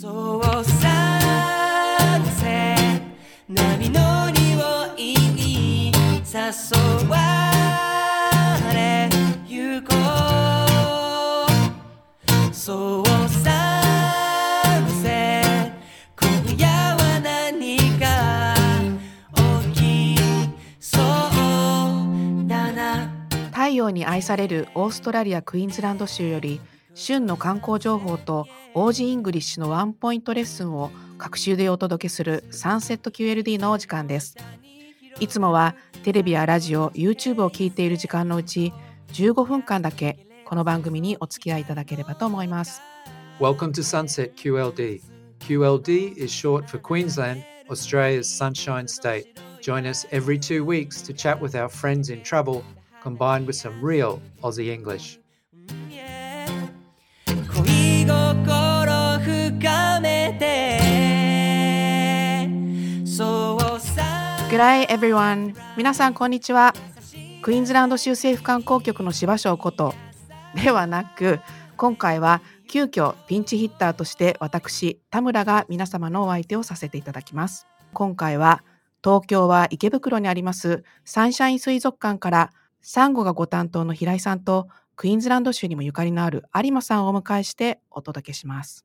そうさせ波の匂いに誘われゆこうそうさせ今夜は何か起きそうだな太陽に愛されるオーストラリア・クイーンズランド州より旬の観光情報と Aussie English のワンポイントレッスンを隔週でお届けするサンセット QLD のお時間です。いつもはテレビやラジオ、YouTube を聞いている時間のうち15分間だけこの番組にお付き合いいただければと思います。Welcome to Sunset QLD. QLD is short for Queensland, Australia's Sunshine State. Join us every two weeks to chat with our friends in travel, combined with some real Aussie English. G'day everyone! 皆さんこんにちは。クイーンズランド州政府観光局の芝生ことではなく今回は急遽ピンチヒッターとして私田村が皆様のお相手をさせていただきます。今回は東京は池袋にありますサンシャイン水族館からサンゴがご担当の平井さんとクイーンズランド州にもゆかりのある有馬さんをお迎えしてお届けします。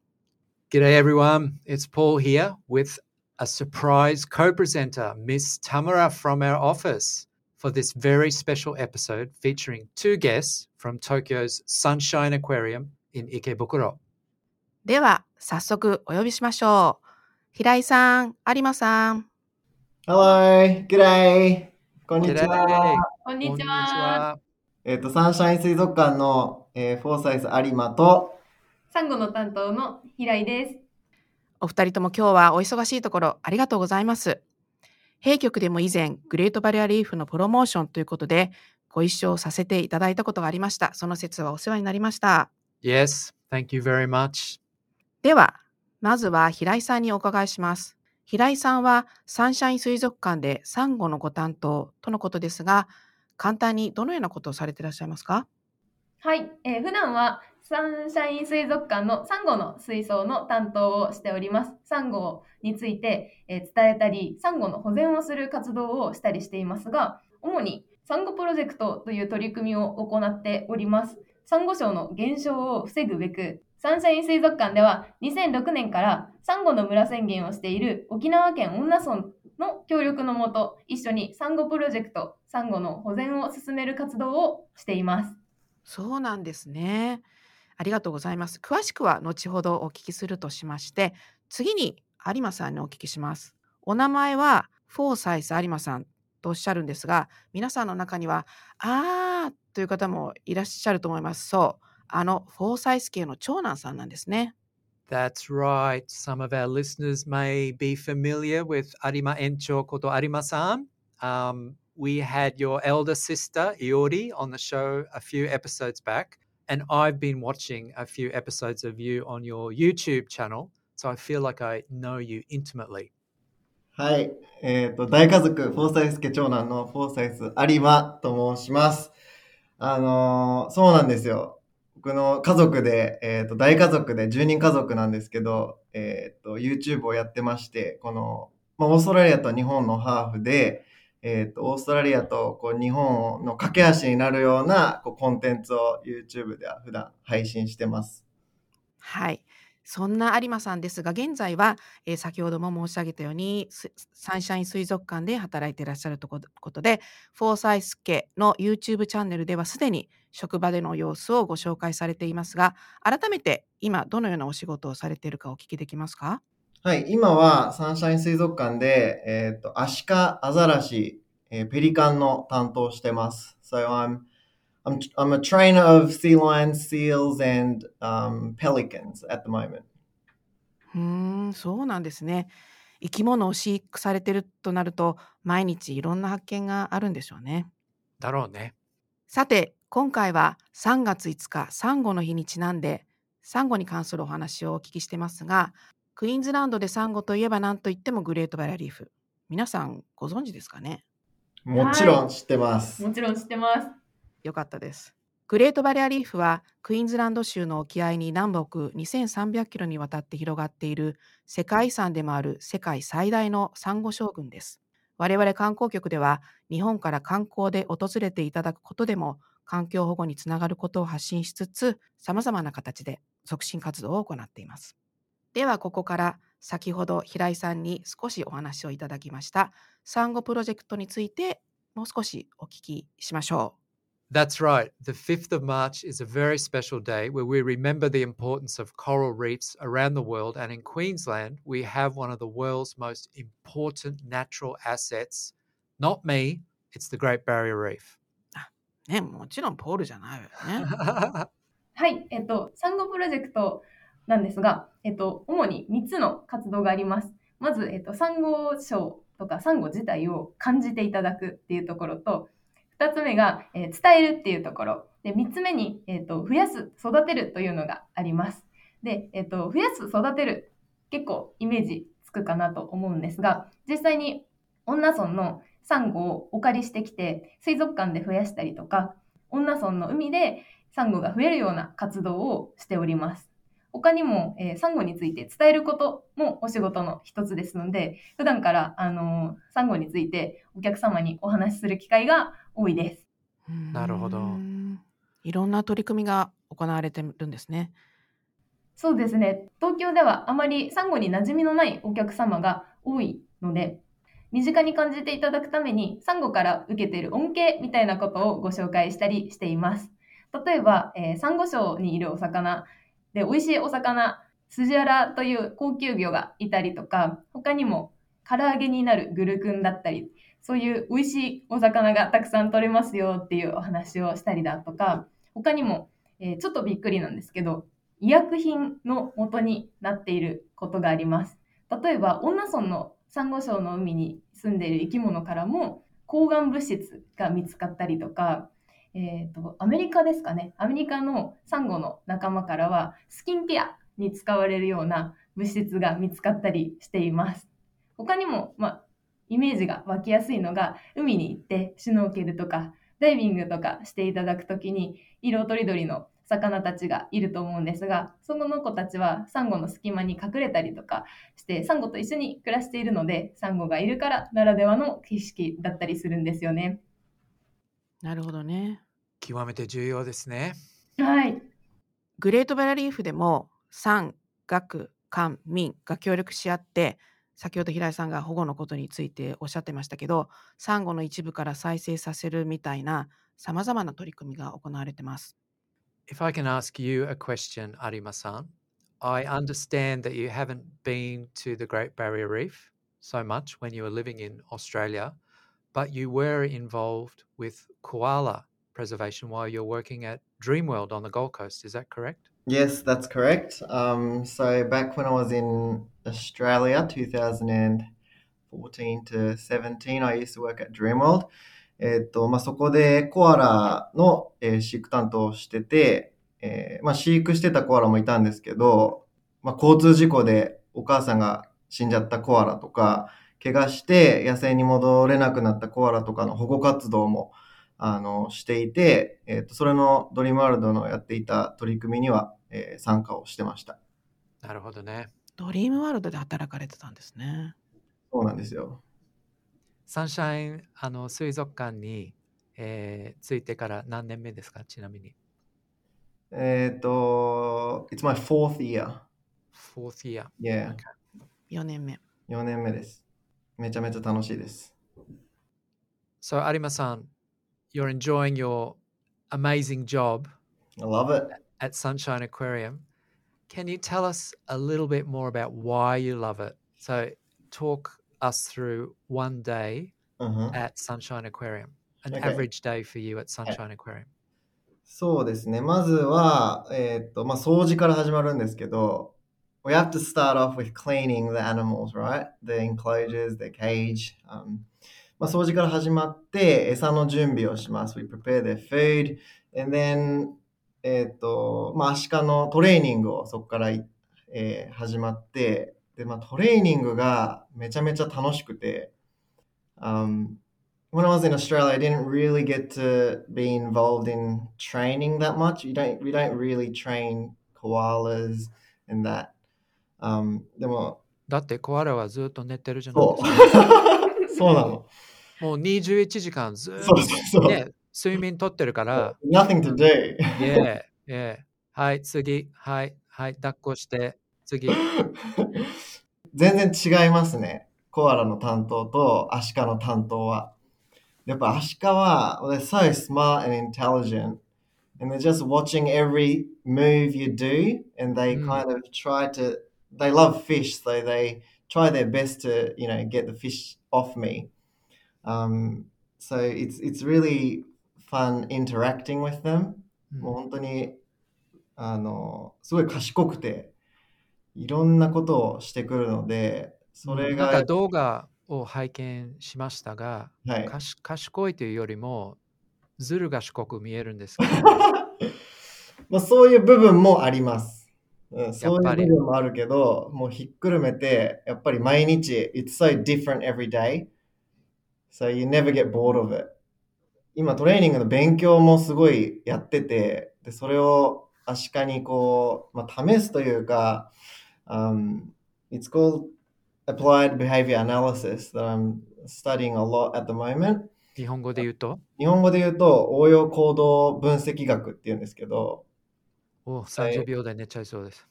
G'day, everyone. It's Paul here with a surprise co presenter, Miss Tamara from our office, for this very special episode featuring two guests from Tokyo's Sunshine Aquarium in Ikebukuro. では早速お呼びしましょう。平井さん、有馬さん。 Hello, good day. こんにち G'day. は。こんにちは。えっ、と、サンシャイン水族館の、えーフォーサイズ有馬と、サンゴの担当の平井です。 お二人とも今日はお忙しいところありがとうございます。弊局でも以前、グレートバリアリーフのプロモーションということで、ご一緒させていただいたことがありました。その説はお世話になりました。Yes, thank you very much. では、まずは平井さんにお伺いします。平井さんはサンシャイン水族館でサンゴのご担当とのことですが、簡単にどのようなことをされていらっしゃいますか？はい、えー普段はサンシャイン水族館のサンゴの水槽の担当をしております。サンゴについて、えー伝えたり、サンゴの保全をする活動をしたりしていますが、主にサンゴプロジェクトという取り組みを行っております。サンゴ礁の減少を防ぐべく、サンシャイン水族館では2006年からサンゴの村宣言をしている沖縄県恩納村の協力のもと、一緒にサンゴプロジェクト、サンゴの保全を進める活動をしています。そうなんですね。ありがとうございます。詳しくは後ほどお聞きするとしまして、次に有馬さんにお聞きします。お名前はフォーサイス有馬さんとおっしゃるんですが、皆さんの中には、あーという方もいらっしゃると思います。そう、あのフォーサイス系の長男さんなんですね。That's right. Some of our listeners may be familiar with 有馬園長こと有馬さん。Um, we had your elder sister, Iori, on the show a few episodes back. And I've been watching a few episodes of you on your YouTube channel. So I feel like I know you intimately. はい、えっ、と、大家族、フォーサイス家長男のフォーサイス有馬と申します。あのーそうなんですよ。僕の家族で、えっ、と、大家族で10人家族なんですけど、えっ、と、YouTube をやってまして、この、まあ、オーストラリアと日本のハーフで、えっ、と、オーストラリアとこう日本の架け橋になるようなこうコンテンツを YouTube では普段配信してます。はい。そんな有馬さんですが、現在は、えー先ほども申し上げたように、すサンシャイン水族館で働いていらっしゃるとこことで、フォーサイス家の YouTube チャンネルではすでに職場での様子をご紹介されていますが、改めて今どのようなお仕事をされているかお聞きできますか？はい、今はサンシャイン水族館で、えっ、と、アシカ、アザラシ、えーペリカンの担当をしてます。So I'm, I'm, I'm a trainer of sea lions, seals, and um, pelicans at the moment. うーん、そうなんですね。生き物を飼育されてるとなると、毎日いろんな発見があるんでしょうね。だろうね。さて、今回は3月5日、サンゴの日にちなんで、サンゴに関するお話をお聞きしてますが、クイーンズランドでサンゴといえば何といってもグレートバリアリーフ。皆さんご存知ですかね？もちろん知ってます。もちろん知ってます。よかったです。グレートバリアリーフはクイーンズランド州の沖合に南北2300キロにわたって広がっている世界遺産でもある世界最大のサンゴ礁群です。我々観光局では日本から観光で訪れていただくことでも環境保護につながることを発信しつつ様々な形で促進活動を行っています。ではここから先ほど平井さんに少しお話をいただきましたサンゴプロジェクトについてもう少しお聞きしましょう。That's right. The 5th of March is a very special day where we remember the importance of coral reefs around the world. And in Queensland, we have one of the world's most important natural assets. Not me, it's the Great Barrier Reef. ね、もちろんポールじゃないわよね。はい、えっと、サンゴプロジェクトなんですが、えっと、主に3つの活動があります。まず、えっと、サンゴ礁とかサンゴ自体を感じていただくっていうところと、2つ目が、えー伝えるっていうところ。で、3つ目に、えっと、増やす、育てるというのがあります。で、えっと、増やす、育てる、結構イメージつくかなと思うんですが、実際に恩納村のサンゴをお借りしてきて、水族館で増やしたりとか、恩納村の海でサンゴが増えるような活動をしております。他にも、えーサンゴについて伝えることもお仕事の一つですので、普段から、あのーサンゴについてお客様にお話しする機会が多いです。なるほどいろんな取り組みが行われてるんですね。そうですね。東京ではあまりサンゴに馴染みのないお客様が多いので、身近に感じていただくために、サンゴから受けている恩恵みたいなことをご紹介したりしています。例えば、えーサンゴ礁にいるお魚で、美味しいお魚、スジアラという高級魚がいたりとか、他にも唐揚げになるグルクンだったり、そういう美味しいお魚がたくさん取れますよっていうお話をしたりだとか、他にも、えーちょっとびっくりなんですけど、医薬品の元になっていることがあります。例えば、恩納村のサンゴ礁の海に住んでいる生き物からも抗がん物質が見つかったりとか、えーと、アメリカですかね。アメリカのサンゴの仲間からは、スキンケアに使われるような物質が見つかったりしています。他にも、まあ、イメージが湧きやすいのが、海に行ってシュノーケルとかダイビングとかしていただくときに、色とりどりの魚たちがいると思うんですが、その子たちはサンゴの隙間に隠れたりとかして、サンゴと一緒に暮らしているので、サンゴがいるからならではの景色だったりするんですよね。なるほどね。極めて重要ですね。はい。グレートバリアリーフでも産、学、官、民が協力し合って先ほど平井さんが保護のことについておっしゃってましたけどサンゴの一部から再生させるみたいなさまざまな取り組みが行われてます。If I can ask you a question, Arima-san, I understand that you haven't been to the Great Barrier Reef so much when you were living in Australia, but you were involved with koala preservation while you're working at Dreamworld on the Gold Coast. Is that correct? Yes, that's correct. Um, so back when I was in Australia, 2014 to 17, I used to work at Dreamworld. えっと、まあ、そこでコアラの、えー飼育担当をしてて、えーまあ、飼育してたコアラもいたんですけど、まあ、交通事故でお母さんが死んじゃったコアラとか、 怪我して野生に戻れなくなったコアラとかの保護活動もあのしていて、えっとそれのドリームワールドのやっていた取り組みには、えー参加をしてました。なるほどね。ドリームワールドで働かれてたんですね。そうなんですよ。サンシャインあの水族館に、えー、ついてから何年目ですか？ちなみに。えっと、It's my fourth year. Fourth year. Yeah. 4年目。4年目です。めちゃめちゃ楽しいです。So, Arima-san, you're enjoying your amazing job I love it. at Sunshine Aquarium. Can you tell us a little bit more about why you love it? So, talk us through one day うんうん at Sunshine Aquarium, an Okay. average day for you at Sunshine Aquarium. そうですね。まずは、えっと、まあ、掃除から始まるんですけど、We have to start off with cleaning the animals, right? The enclosures, the cage. Um, まあ、掃除から始まって、餌の準備をします。We prepare their food. And then, えっと、まあ、アシカのトレーニングをそこからい、えー始まって、で、まあ、トレーニングがめちゃめちゃ楽しくて、um, when I was in Australia, I didn't really get to be involved in training that much. You don't we don't really train koalas and that. Um, でも。だってコアラはずっと寝てるじゃないですか。そう, なの。もう21時間ずっと、そうそうそう睡眠とってるから。Nothing today. yeah, yeah. はい、次。はい、はい、抱っこして。次。全然違いますね。コアラの担当とアシカの担当は。やっぱアシカは、私は smart and just watching every move you do. And they kind of try to、they love fish. So they try their best to, you know, get the fish off me. Um, so it's, it's really fun interacting with them. うんもう本当にあのすごい賢くていろんなことをしてくるのでそれが、なんか動画を拝見しましたが、はい、賢いというよりも、ずる賢く見えるんですけど、まあそういう部分もあります、うん、そういう部分もあるけどもうひっくるめてやっぱり毎日 It's so different every day so you never get bored of it 今トレーニングの勉強もすごいやっててでそれをアシカにこう、まあ、試すというか、um, It's called Applied Behavior Analysis that I'm studying a lot at the moment 日本語で言うと、日本語で言うと応用行動分析学って言うんですけどお30秒で寝ちゃいそうです。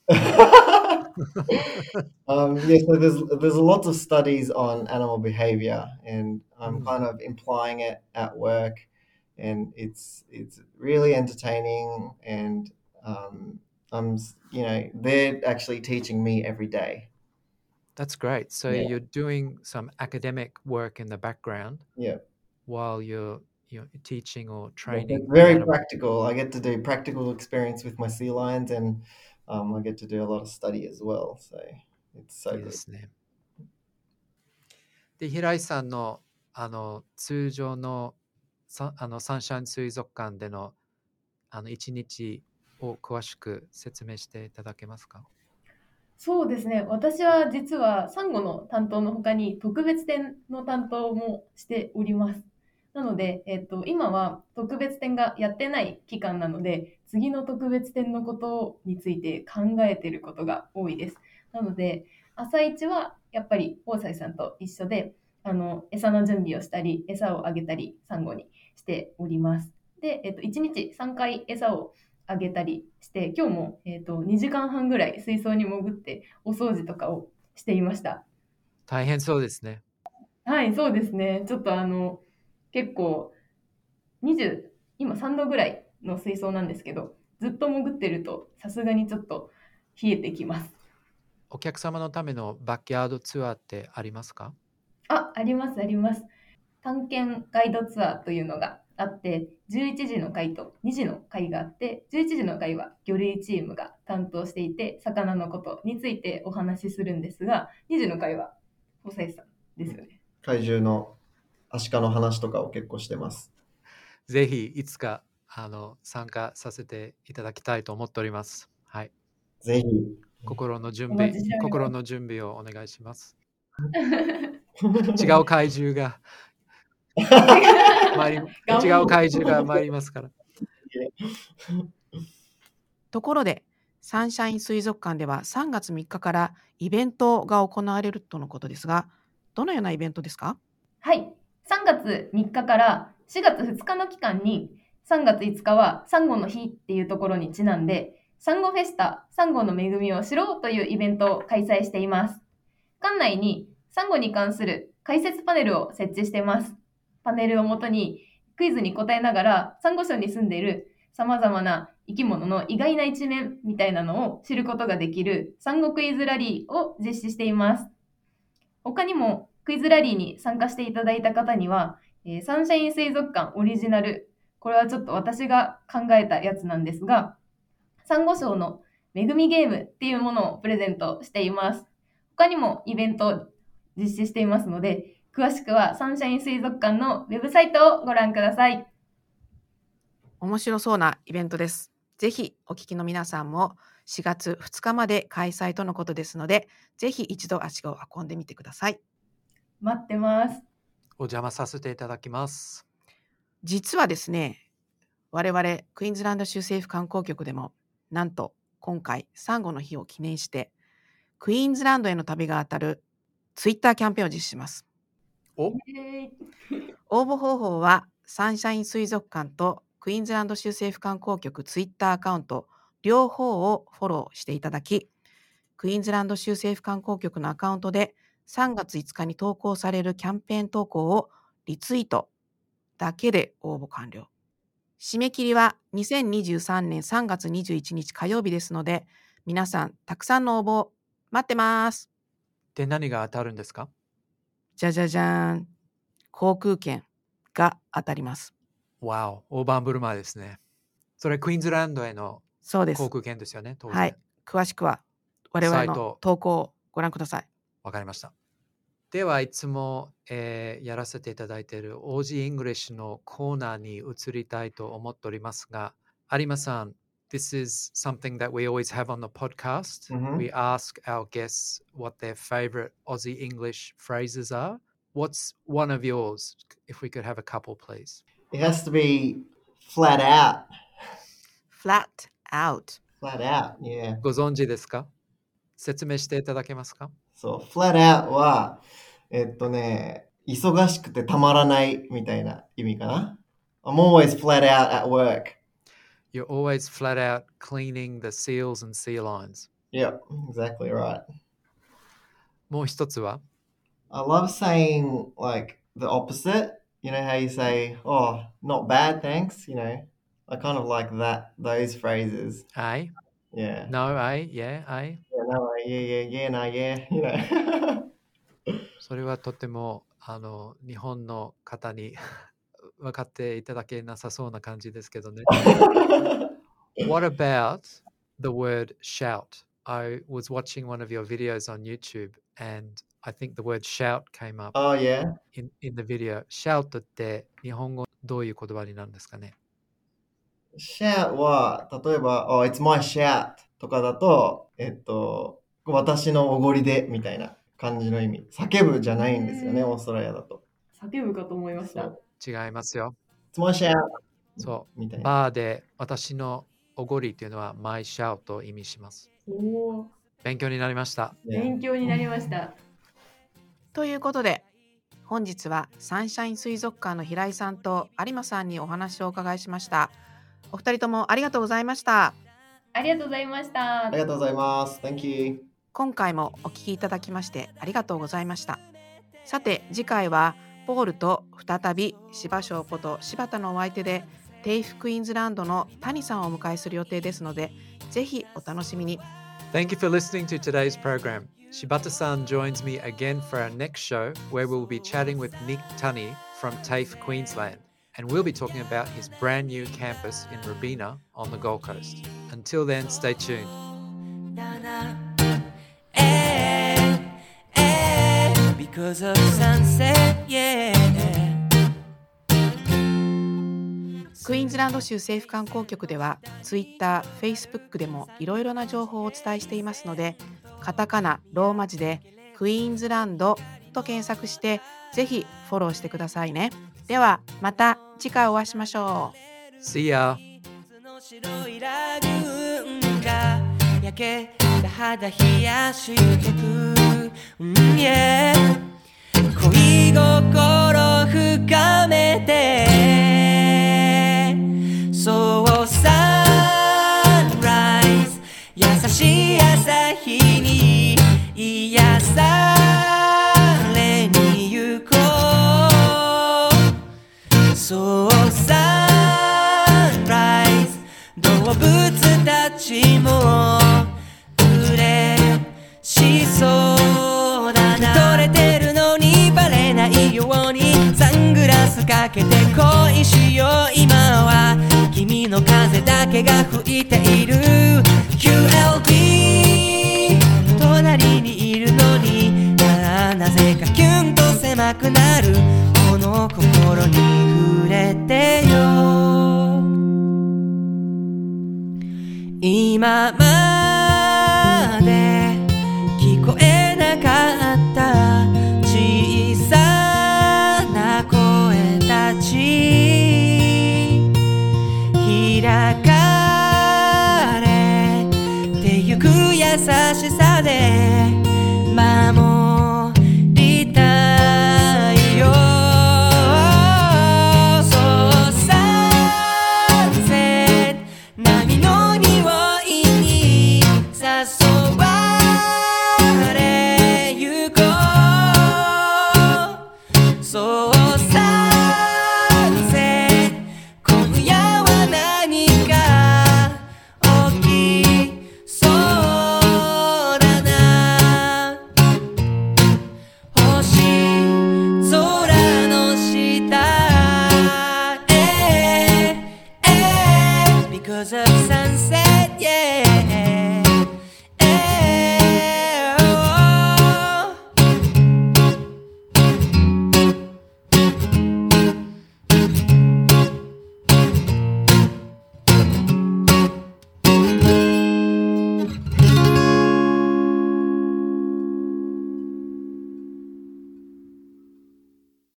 um, yeah, so there's there's lots of studies on animal behavior, and I'm Mm. kind of implying it at work, and it's it's really entertaining, and um, I'm s- you know they're actually teaching me every day. That's great. So Yeah. you're doing some academic work in the background Yeah. while you're you're teaching or training. Very practical. I get to do practical experience with my sea lions, and um, I get to do a lot of study as well. So it's so いいで.すね。で、平井さんのあの通常のさあのサンシャイン水族館でのあの一日を詳しく説明していただけますかそうですね。私は実はサンゴの担当の他に特別展の担当もしております。なので、えっと、今は特別展がやってない期間なので、次の特別展のことについて考えていることが多いです。なので、朝一はやっぱり大西さんと一緒で、あの、餌の準備をしたり、餌をあげたり、サンゴにしております。で、えっと、1日3回餌をあげたりして、今日も、えっと2時間半ぐらい水槽に潜ってお掃除とかをしていました。大変そうですね。はい、そうですね。ちょっとあの、結構、20、今3度ぐらいの水槽なんですけど、ずっと潜ってると、さすがにちょっと冷えてきます。お客様のためのバックヤードツアーってありますか？あ、あります、あります。探検ガイドツアーというのがあって、11時の回と2時の回があって、11時の回は魚類チームが担当していて、魚のことについてお話しするんですが、2時の回は細井さんですよね。怪獣のアシカの話とかを結構してます。ぜひいつかあの参加させていただきたいと思っております。はい。ぜひ。心の準お備心の準備をお願いします。違う怪獣が 違う怪獣が参りますから。ところで、サンシャイン水族館では3月3日からイベントが行われるとのことですが、どのようなイベントですか？はい。3月3日から4月2日の期間に、3月5日はサンゴの日っていうところにちなんで、サンゴフェスタ、サンゴの恵みを知ろうというイベントを開催しています。館内にサンゴに関する解説パネルを設置しています。パネルをもとにクイズに答えながら、サンゴ礁に住んでいる様々な生き物の意外な一面みたいなのを知ることができるサンゴクイズラリーを実施しています。他にもクイズラリーに参加していただいた方には、えーサンシャイン水族館オリジナル、これはちょっと私が考えたやつなんですが、サンゴ礁の恵みゲームっていうものをプレゼントしています。他にもイベントを実施していますので、詳しくはサンシャイン水族館のウェブサイトをご覧ください。面白そうなイベントです。ぜひお聞きの皆さんも4月2日まで開催とのことですので、ぜひ一度足を運んでみてください。待ってます。お邪魔させていただきます。実はですね、我々クイーンズランド州政府観光局でも、なんと今回、サンゴの日を記念して、クイーンズランドへの旅が当たるツイッターキャンペーンを実施します。応募方法は、サンシャイン水族館とクイーンズランド州政府観光局ツイッターアカウント、両方をフォローしていただき、クイーンズランド州政府観光局のアカウントで3月5日に投稿されるキャンペーン投稿をリツイートだけで応募完了。締め切りは2023年3月21日火曜日ですので、皆さんたくさんの応募待ってます。で、何が当たるんですか？じゃじゃじゃーん。航空券が当たります。わお、大盤振る舞いですね。それ、クイーンズランドへの航。空券ですよね。はい。詳しくは我々の投稿をご覧ください。わかりました。では、いつも、えーやらせていただいている OG English のコーナーに移りたいと思っておりますが、有馬さん、This is something that we always have on the podcast. Mhm. We ask our guests what their favorite Aussie English phrases are. What's one of yours? If we could have a couple, please. It has to be flat out. flat out. Flat out, yeah. ご存知ですか説明していただけますかそう、flat out は、えっとね、忙しくてたまらないみたいな意味かな。I'm always flat out at work. You're always flat out cleaning the seals and sea lines. Yep, exactly right. もう一つは I love saying like the opposite. You know how you say, "Oh, not bad, thanks." You know, I kind of like that those phrases. I, Yeah. no, I, yeah, Yeah, no, yeah, yeah, yeah, no, yeah. You know. それはとてもあの日本の方に分かっていただけなさそうな感じですけどね。What about the word shout? I was watching one of your videos on YouTube and I think the word shout came up oh yeah. in, in the video. shout って日本語どういう言葉になるんですかね shout は例えば、oh, it's my shout とかだと、えっと、私のおごりでみたいな感じの意味。叫ぶじゃないんですよね、オーストラリアだと。叫ぶかと思いました。違いますよ。It's my shout そみたいうな。バーで私のおごりっていうのは my shout を意味します。おお、勉強になりました。勉強になりました。ということで、本日はサンシャイン水族館の平井さんと有馬さんにお話をお伺いしました。お二人ともありがとうございました。ありがとうございましたあり。がとうございます。Thank you. 今回もお聞きいただきましてありがとうございました。さて次回はポールと再び芝生こと柴田のお相手でテイフクイーンズランドの谷さんをお迎えする予定ですのでぜひお楽しみに。Thank you for listening to today's program. Shibata-san joins me again for our next show where we'll be chatting with Nick Tunney from TAFE Queensland and we'll be talking about his brand new campus in Robina on the Gold Coast. Until then, stay tuned. Because of sunset, yeah クイーンズランド州政府観光局では Twitter、Facebook でもいろいろな情報をお伝えしていますのでカタカナ、ローマ字でクイーンズランドと検索してぜひフォローしてくださいね。ではまた次回お会いしましょう。See ya! の白いラグーンが焼けた肌冷やしてく、うん yeah 恋心深めてそうサンライズ動物たちも嬉しそうだな。取れてるのにバレないようにサングラスかけて恋しよう。今は君の風だけが吹いている。QLB 隣にいるのにああなぜかキュンと狭くなる。この心に my mind.